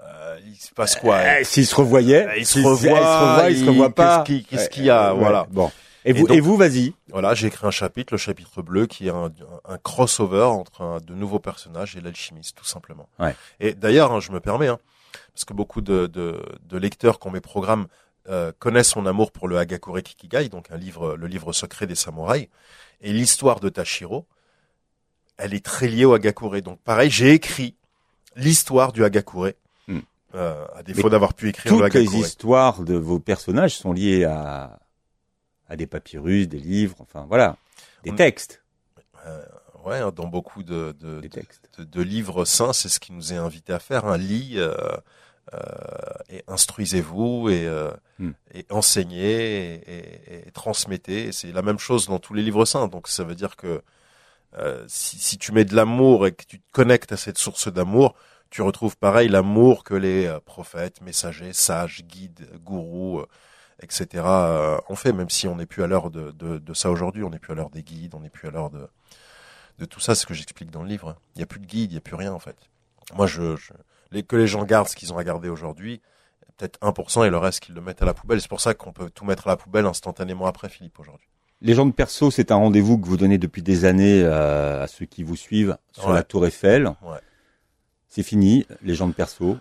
Euh, il se passe quoi? Eh, S'ils se revoyaient, Eh, ils se revoient, ils se revoient, ils se revoient pas. qu'est-ce qui- qu'est-ce qu'il y a, Ouais, voilà. Bon. Et Et vous, donc- et vous, vas-y. Voilà, j'ai écrit un chapitre, le chapitre bleu, qui est un, un crossover entre un- de nouveaux personnages et l'alchimiste, tout simplement. Ouais. Et d'ailleurs, hein, je me permets, hein, parce que beaucoup de, de, de lecteurs qui ont mes programmes euh, connaissent mon amour pour le Hagakure Kikigai, donc un livre, le livre secret des samouraïs, et l'histoire de Tashiro, elle est très liée au Hagakure. Donc pareil, j'ai écrit l'histoire du Hagakure, Hmm. euh, à défaut d'avoir pu écrire le Toutes les Hagakure. histoires de vos personnages sont liées à, à des papyrus, des livres, enfin voilà, des On- textes. Ouais, hein, dans beaucoup de, de, de- textes. de, de livres saints, c'est ce qui nous est invité à faire. Un lit euh, euh, et instruisez-vous et, euh, Hmm. et enseignez et, et- et transmettez. Et C'est la même chose dans tous les livres saints. Donc ça veut dire que euh, si, si tu mets de l'amour et que tu te connectes à cette source d'amour, tu retrouves pareil l'amour que les euh, prophètes, messagers, sages, guides, gourous, euh, etc. euh, ont fait. Même si on n'est plus à l'heure de, de, de ça aujourd'hui, on n'est plus à l'heure des guides, on n'est plus à l'heure de de tout ça, c'est ce que j'explique dans le livre. Il n'y a plus de guide, il n'y a plus rien en fait. Moi, je, je les, que les gens gardent ce qu'ils ont à garder aujourd'hui, peut-être 1% et le reste qu'ils le mettent à la poubelle. C'est pour ça qu'on peut tout mettre à la poubelle instantanément après Philippe aujourd'hui. Légende perso, c'est un rendez-vous que vous donnez depuis des années euh, à ceux qui vous suivent sur Ouais. la Tour Eiffel. Ouais. C'est fini, légende perso.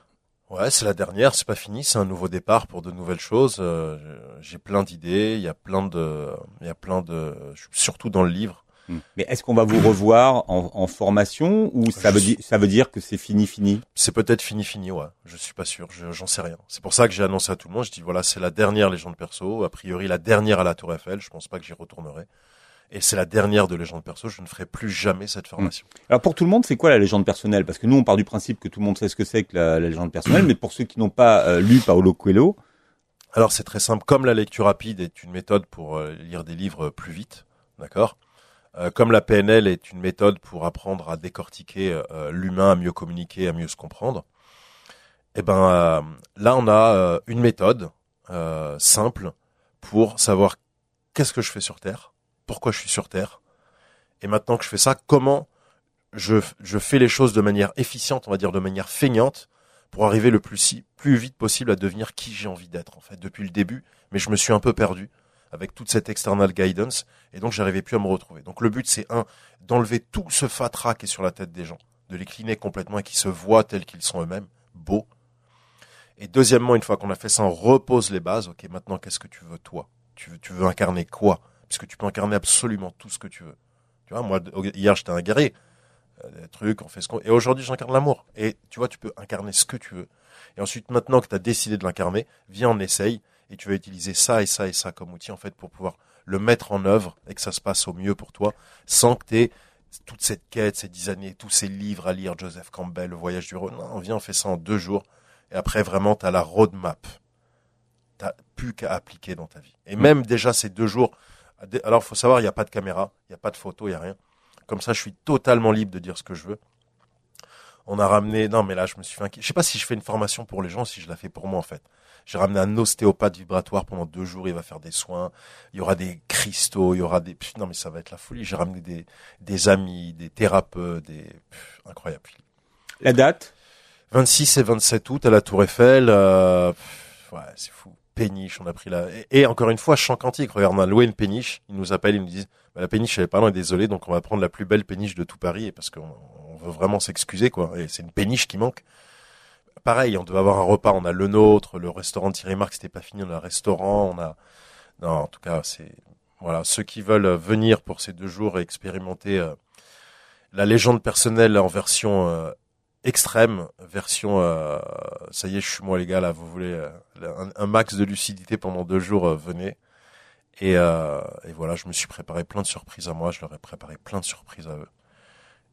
Ouais, c'est la dernière, c'est pas fini, c'est un nouveau départ pour de nouvelles choses. Euh, J'ai plein d'idées, il y a plein de, il y a plein de, surtout dans le livre. Hmm. Mais est-ce qu'on va vous revoir en, en formation ou ça Je veut, suis- dire, ça veut dire que c'est fini, fini? C'est peut-être fini fini, ouais. Je suis pas sûr, je- j'en sais rien. C'est pour ça que j'ai annoncé à tout le monde. Je dis voilà, c'est la dernière légende perso. A priori, la dernière à la Tour Eiffel. Je pense pas que j'y retournerai. Et c'est la dernière de légende perso. Je ne ferai plus jamais cette formation. Alors pour tout le monde, c'est quoi la légende personnelle? Parce que nous, on part du principe que tout le monde sait ce que c'est que la, la légende personnelle, mais pour ceux qui n'ont pas euh, lu Paolo Coelho, Alors c'est très simple. Comme la lecture rapide est une méthode pour euh, lire des livres plus vite, d'accord? Euh, comme la PNL est une méthode pour apprendre à décortiquer euh, l'humain, à mieux communiquer, à mieux se comprendre. Eh ben euh, là, on a une méthode simple pour savoir qu'est-ce que je fais sur Terre, pourquoi je suis sur Terre, Et maintenant que je fais ça, comment je, fais les choses de manière efficiente, on va dire de manière feignante, pour arriver le plus, plus vite possible à devenir qui j'ai envie d'être, en fait, depuis le début. Mais je me suis un peu perdu avec toute cette external guidance, et donc j'arrivais plus à me retrouver. Donc le but, c'est un, d'enlever tout ce fatras qui est sur la tête des gens, de les cliner complètement et qui se voient tels qu'ils sont eux-mêmes, beaux. Et deuxièmement, une fois qu'on a fait ça, on repose les bases. Ok, maintenant, qu'est-ce que tu veux, toi? Tu veux, tu veux incarner quoi? Puisque tu peux incarner absolument tout ce que tu veux. Tu vois, moi, hier, j'étais un guerrier. Euh, des trucs, on fait ce qu'on... Et aujourd'hui, j'incarne l'amour. Et tu vois, tu peux incarner ce que tu veux. Et ensuite, maintenant que tu as décidé de l'incarner, viens, on essaye. Et tu vas utiliser ça et ça et ça comme outil, en fait, pour pouvoir le mettre en œuvre et que ça se passe au mieux pour toi, sans que tu aies toute cette quête, ces dix années, tous ces livres à lire, Joseph Campbell, Le Voyage du Rhône. Non, viens, on fait ça en deux jours. Et après, vraiment, tu as la roadmap. Tu plus qu'à appliquer dans ta vie. Et même déjà ces deux jours, alors faut savoir, il n'y a pas de caméra, il n'y a pas de photo, il n'y a rien. Comme ça, je suis totalement libre de dire ce que je veux. On a ramené, non, mais là, je me suis fait inquiet. Je sais pas si je fais une formation pour les gens, si je la fais pour moi, en fait. J'ai ramené un ostéopathe vibratoire pendant deux jours, il va faire des soins. Il y aura des cristaux, il y aura des, non, mais ça va être la folie. J'ai ramené des, des amis, des thérapeutes, des, incroyable. La date? 26 et 27 août à la Tour Eiffel, euh, ouais, c'est fou. Péniche, on a pris la, et, encore une fois, chant cantique. Regarde, on a loué une péniche. Ils nous appellent, ils nous disent, bah, la péniche, elle est pas loin, désolé, donc on va prendre la plus belle péniche de tout Paris, parce qu'on veut vraiment s'excuser, quoi. Et c'est une péniche qui manque. Pareil, on devait avoir un repas, on a le nôtre, le restaurant Thierry Marc, c'était pas fini, on a un restaurant, on a, non, en tout cas, c'est, voilà, ceux qui veulent venir pour ces deux jours et expérimenter euh, la légende personnelle en version euh, extrême, version, euh, ça y est, je suis moi les gars, là, vous voulez un, un, max de lucidité pendant deux jours, venez. Et, euh, et, voilà, je me suis préparé plein de surprises à moi, je leur ai préparé plein de surprises à eux.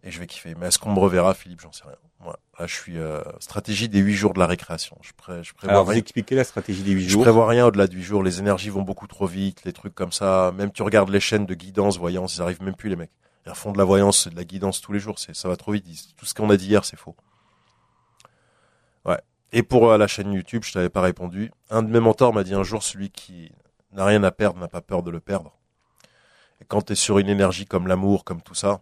Et je vais kiffer. Mais est-ce qu'on me reverra, Philippe? J'en sais rien. Moi, là, je suis euh, stratégie des huit jours de la récréation. Je, pré je prévois Alors, vous expliquez la stratégie des huit jours Je prévois rien au-delà de huit jours. Les énergies vont beaucoup trop vite, les trucs comme ça. Même tu regardes les chaînes de guidance, voyance, ils arrivent même plus, les mecs. Ils font de la voyance, de la guidance tous les jours. C'est, ça va trop vite. Tout ce qu'on a dit hier, c'est faux. Ouais. Et pour euh, la chaîne YouTube, je t'avais pas répondu. Un de mes mentors m'a dit un jour, celui qui n'a rien à perdre, n'a pas peur de le perdre. Et quand tu es sur une énergie comme l'amour, comme tout ça,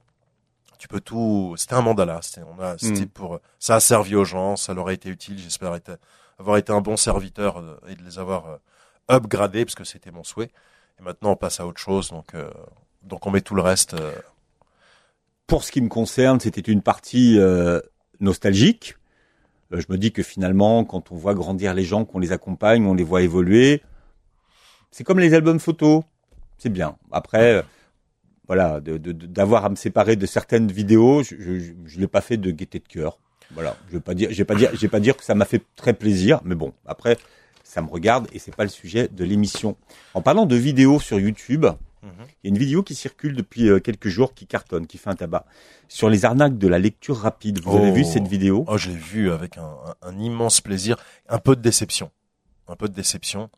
tu peux tout. C'était un mandala. C'était, on a, c'était mm. pour. Ça a servi aux gens. Ça leur a été utile. J'espère avoir été un bon serviteur euh, et de les avoir euh, upgradés parce que c'était mon souhait. Et maintenant, on passe à autre chose. Donc, euh, donc on met tout le reste. Pour ce qui me concerne, c'était une partie nostalgique. je me dis que finalement, quand on voit grandir les gens, qu'on les accompagne, on les voit évoluer, c'est comme les albums photos, c'est bien. Après, voilà, d'avoir à me séparer de certaines vidéos, je, je, je l'ai pas fait de gaieté de cœur. Voilà, je vais pas dire, je vais pas dire, je vais pas dire que ça m'a fait très plaisir, mais bon, après, ça me regarde et c'est pas le sujet de l'émission. En parlant de vidéos sur YouTube, mhm. il y a une vidéo qui circule depuis euh, quelques jours qui cartonne, qui fait un tabac sur les arnaques de la lecture rapide. Vous avez vu oh. cette vidéo? Oh, je l'ai vu avec un, un, un, immense plaisir, un peu de déception, un peu de déception.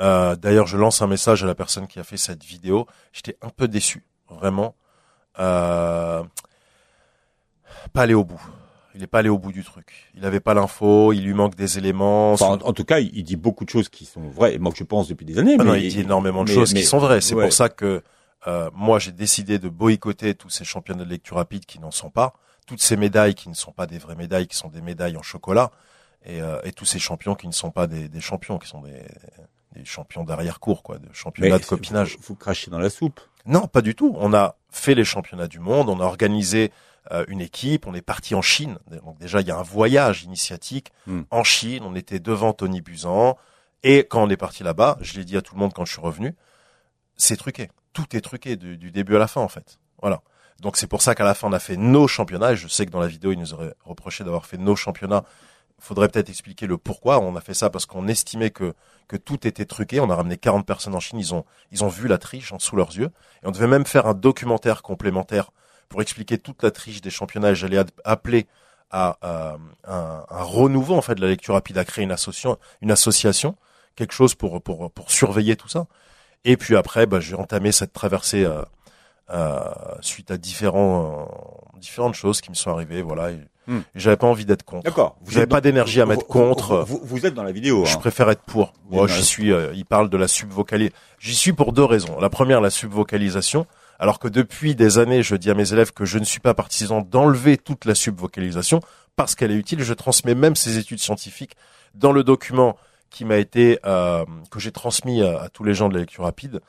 Euh, D'ailleurs, je lance un message à la personne qui a fait cette vidéo. J'étais un peu déçu, vraiment. Euh, pas aller au bout. Il n'est pas allé au bout du truc. Il n'avait pas l'info, il lui manque des éléments. en, tout cas, il, dit beaucoup de choses qui sont vraies, moi je pense depuis des années. Ah mais, non, il dit énormément de choses qui sont vraies. C'est pour ça que euh, moi, j'ai décidé de boycotter tous ces championnats de lecture rapide qui n'en sont pas, toutes ces médailles qui ne sont pas des vraies médailles, qui sont des médailles en chocolat, et, euh, et tous ces champions qui ne sont pas des, des champions, qui sont des, des champions d'arrière-cour, quoi, de championnats de copinage. Vous, vous crachez dans la soupe Non, pas du tout. On a fait les championnats du monde, on a organisé euh, une équipe, on est parti en Chine. Donc déjà, il y a un voyage initiatique hmm. en Chine. On était devant Tony Buzan. Et quand on est parti là-bas, je l'ai dit à tout le monde quand je suis revenu, c'est truqué. Tout est truqué du, du, début à la fin, en fait. Voilà. Donc c'est pour ça qu'à la fin, on a fait nos championnats. Et je sais que dans la vidéo, ils nous auraient reproché d'avoir fait nos championnats faudrait peut-être expliquer le pourquoi. On a fait ça parce qu'on estimait que que tout était truqué. On a ramené 40 personnes en Chine. Ils ont ils ont vu la triche sous leurs yeux. Et on devait même faire un documentaire complémentaire pour expliquer toute la triche des championnats. J'allais appeler à, un, un, renouveau en fait de la lecture rapide, à créer une association, une association, quelque chose pour pour pour surveiller tout ça. Et puis après, bah, j'ai entamé cette traversée euh, euh, suite à différents différentes choses qui me sont arrivées. Voilà. Hmm. J'avais pas envie d'être contre. D'accord. Vous n'avez pas d'énergie à mettre contre. Vous, vous, êtes dans la vidéo. Je hein. préfère être pour. Moi, j'y suis. Euh, il parle de la subvocalisation. J'y suis pour deux raisons. La première, la subvocalisation. Alors que depuis des années, je dis à mes élèves que je ne suis pas partisan d'enlever toute la subvocalisation parce qu'elle est utile. Je transmets même ces études scientifiques dans le document qui m'a été euh, que j'ai transmis à, tous les gens de la lecture rapide.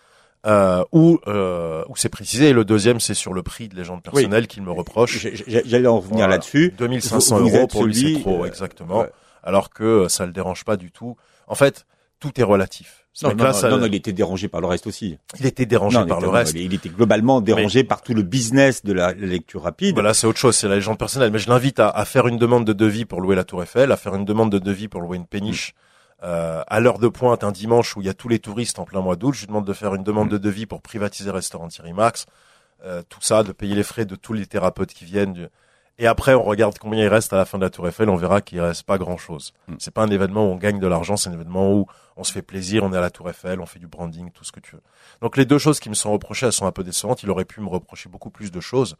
Euh, où, euh, où c'est précisé. Et le deuxième, c'est sur le prix de légende personnelle qu'il me reproche. J'allais en revenir là-dessus. 2500 euros pour lui, c'est trop, exactement. Alors que ça le dérange pas du tout. En fait, tout est relatif. Non, non, non, il était dérangé par le reste aussi. Il était dérangé par le reste. Il était globalement dérangé par tout le business de la, lecture rapide. Voilà, c'est autre chose, c'est la légende personnelle. Mais je l'invite à, à, faire une demande de devis pour louer la Tour Eiffel, à faire une demande de devis pour louer une péniche. Euh, à l'heure de pointe un dimanche où il y a tous les touristes en plein mois d'août, je lui demande de faire une demande de devis pour privatiser le restaurant Thierry Max, euh, tout ça, de payer les frais de tous les thérapeutes qui viennent. Et après, on regarde combien il reste à la fin de la Tour Eiffel, on verra qu'il reste pas grand chose. Mm. C'est pas un événement où on gagne de l'argent, c'est un événement où on se fait plaisir, on est à la Tour Eiffel, on fait du branding, tout ce que tu veux. Donc les deux choses qui me sont reprochées, elles sont un peu décevantes. Il aurait pu me reprocher beaucoup plus de choses.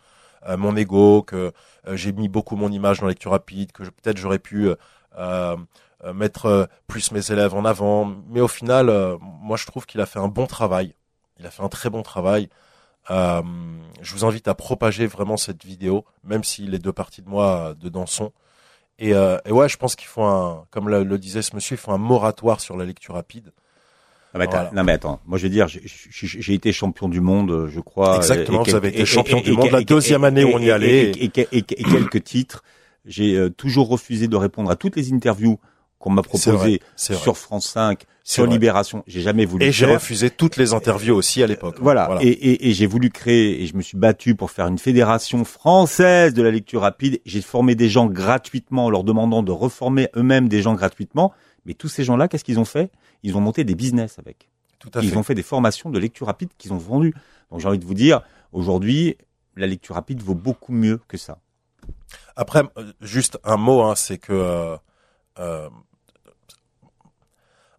Euh, mon ego, que euh, j'ai mis beaucoup mon image dans lecture rapide, que peut-être j'aurais pu euh, mettre plus mes élèves en avant. Mais au final, moi je trouve qu'il a fait un bon travail. Il a fait un très bon travail. Euh, je vous invite à propager vraiment cette vidéo, même si les deux parties de moi euh, dedans sont. Et, euh, et ouais, je pense qu'il faut un, comme le, disait ce monsieur, il faut un moratoire sur la lecture rapide. Non mais, non mais, attends, moi je veux dire, j'ai été champion du monde, je crois. Exactement, vous avez été champion du monde la deuxième année où on y allait. Et, quelques titres. J'ai euh, toujours refusé de répondre à toutes les interviews qu'on m'a proposé sur France 5, sur Libération. J'ai jamais voulu. Et j'ai refusé toutes les interviews aussi à l'époque. Voilà. Et, et, et j'ai voulu créer et je me suis battu pour faire une fédération française de la lecture rapide. J'ai formé des gens gratuitement en leur demandant de reformer eux-mêmes des gens gratuitement. Mais tous ces gens-là, qu'est-ce qu'ils ont fait? Ils ont monté des business avec. Tout à Ils ont fait des formations de lecture rapide qu'ils ont vendues. Donc j'ai envie de vous dire, aujourd'hui, la lecture rapide vaut beaucoup mieux que ça. Après, euh, juste un mot, hein, c'est que euh, euh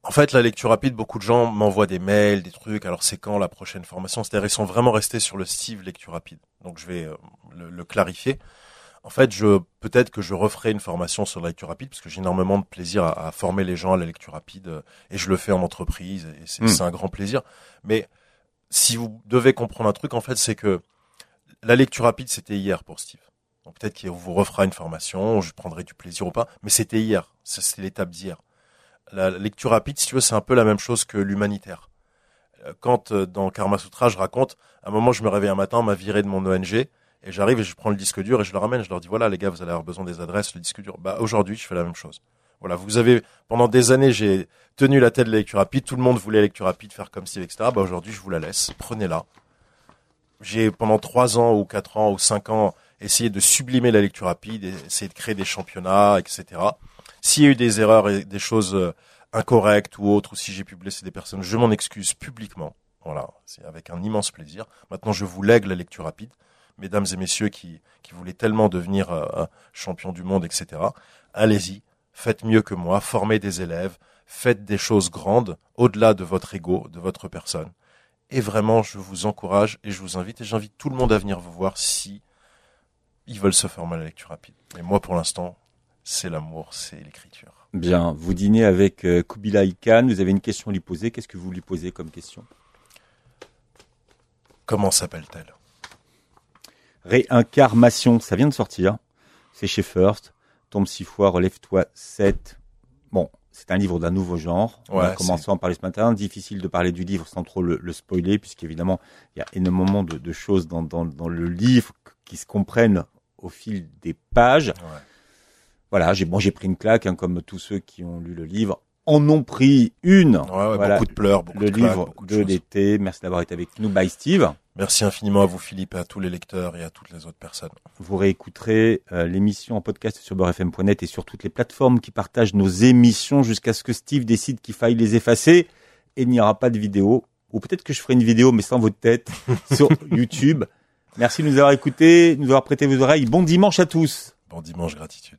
en fait, la lecture rapide, beaucoup de gens m'envoient des mails, des trucs. Alors, c'est quand la prochaine formation? C'est-à-dire, ils sont vraiment restés sur le Steve lecture rapide. Donc, je vais euh, le, clarifier. En fait, je peut-être que je referai une formation sur la lecture rapide parce que j'ai énormément de plaisir à, former les gens à la lecture rapide euh, et je le fais en entreprise et hmm. c'est un grand plaisir. Mais si vous devez comprendre un truc, en fait, c'est que la lecture rapide, c'était hier pour Steve. Donc peut-être qu'il vous refera une formation, je prendrai du plaisir ou pas, mais c'était hier. C'était l'étape d'hier la lecture rapide, si tu veux, c'est un peu la même chose que l'humanitaire. Euh, quand euh, dans Karma Sutra, je raconte, à un moment, je me réveille un matin, on m'a viré de mon ONG, et j'arrive et je prends le disque dur et je le ramène. Je leur dis voilà, les gars, vous allez avoir besoin des adresses, le disque dur. Bah aujourd'hui, je fais la même chose. Voilà, vous avez pendant des années, j'ai tenu la tête de la lecture rapide. Tout le monde voulait la lecture rapide, faire comme si, etc. Bah aujourd'hui, je vous la laisse. Prenez-la. J'ai pendant trois ans ou quatre ans ou cinq ans essayé de sublimer la lecture rapide, essayé de créer des championnats, etc. S'il y a eu des erreurs et des choses euh, incorrectes ou autres, ou si j'ai pu blesser des personnes, je m'en excuse publiquement. Voilà, c'est avec un immense plaisir. Maintenant, je vous lègue la lecture rapide. Mesdames et messieurs qui, qui voulaient tellement devenir euh, champion du monde, etc., allez-y, faites mieux que moi, formez des élèves, faites des choses grandes, au-delà de votre ego, de votre personne. Et vraiment, je vous encourage et je vous invite, et j'invite tout le monde à venir vous voir si ils veulent se former à la lecture rapide. Mais moi, pour l'instant, c'est l'amour, c'est l'écriture. Bien, vous dînez avec euh, Kubilai Khan, vous avez une question à lui poser, qu'est-ce que vous lui posez comme question? Comment s'appelle-t-elle? Réincarnation, ça vient de sortir, c'est chez First, Tombe six fois, relève-toi 7. Bon, c'est un livre d'un nouveau genre. On a commencé à en parler ce matin. Difficile de parler du livre sans trop le, spoiler, puisqu'évidemment, il y a énormément de, choses dans, le livre qui se comprennent au fil des pages. Ouais voilà, j'ai bon, j'ai pris une claque, hein, comme tous ceux qui ont lu le livre en ont pris une. voilà, beaucoup de pleurs, beaucoup le de livre de, l'été. Merci d'avoir été avec nous. Bye Steve. Merci infiniment à vous Philippe et à tous les lecteurs et à toutes les autres personnes. Vous réécouterez euh, l'émission en podcast sur beurrefm.net et sur toutes les plateformes qui partagent nos émissions jusqu'à ce que Steve décide qu'il faille les effacer et il n'y aura pas de vidéo. Ou peut-être que je ferai une vidéo mais sans votre tête sur YouTube. Merci de nous avoir écoutés, de nous avoir prêté vos oreilles. Bon dimanche à tous. Bon dimanche, gratitude.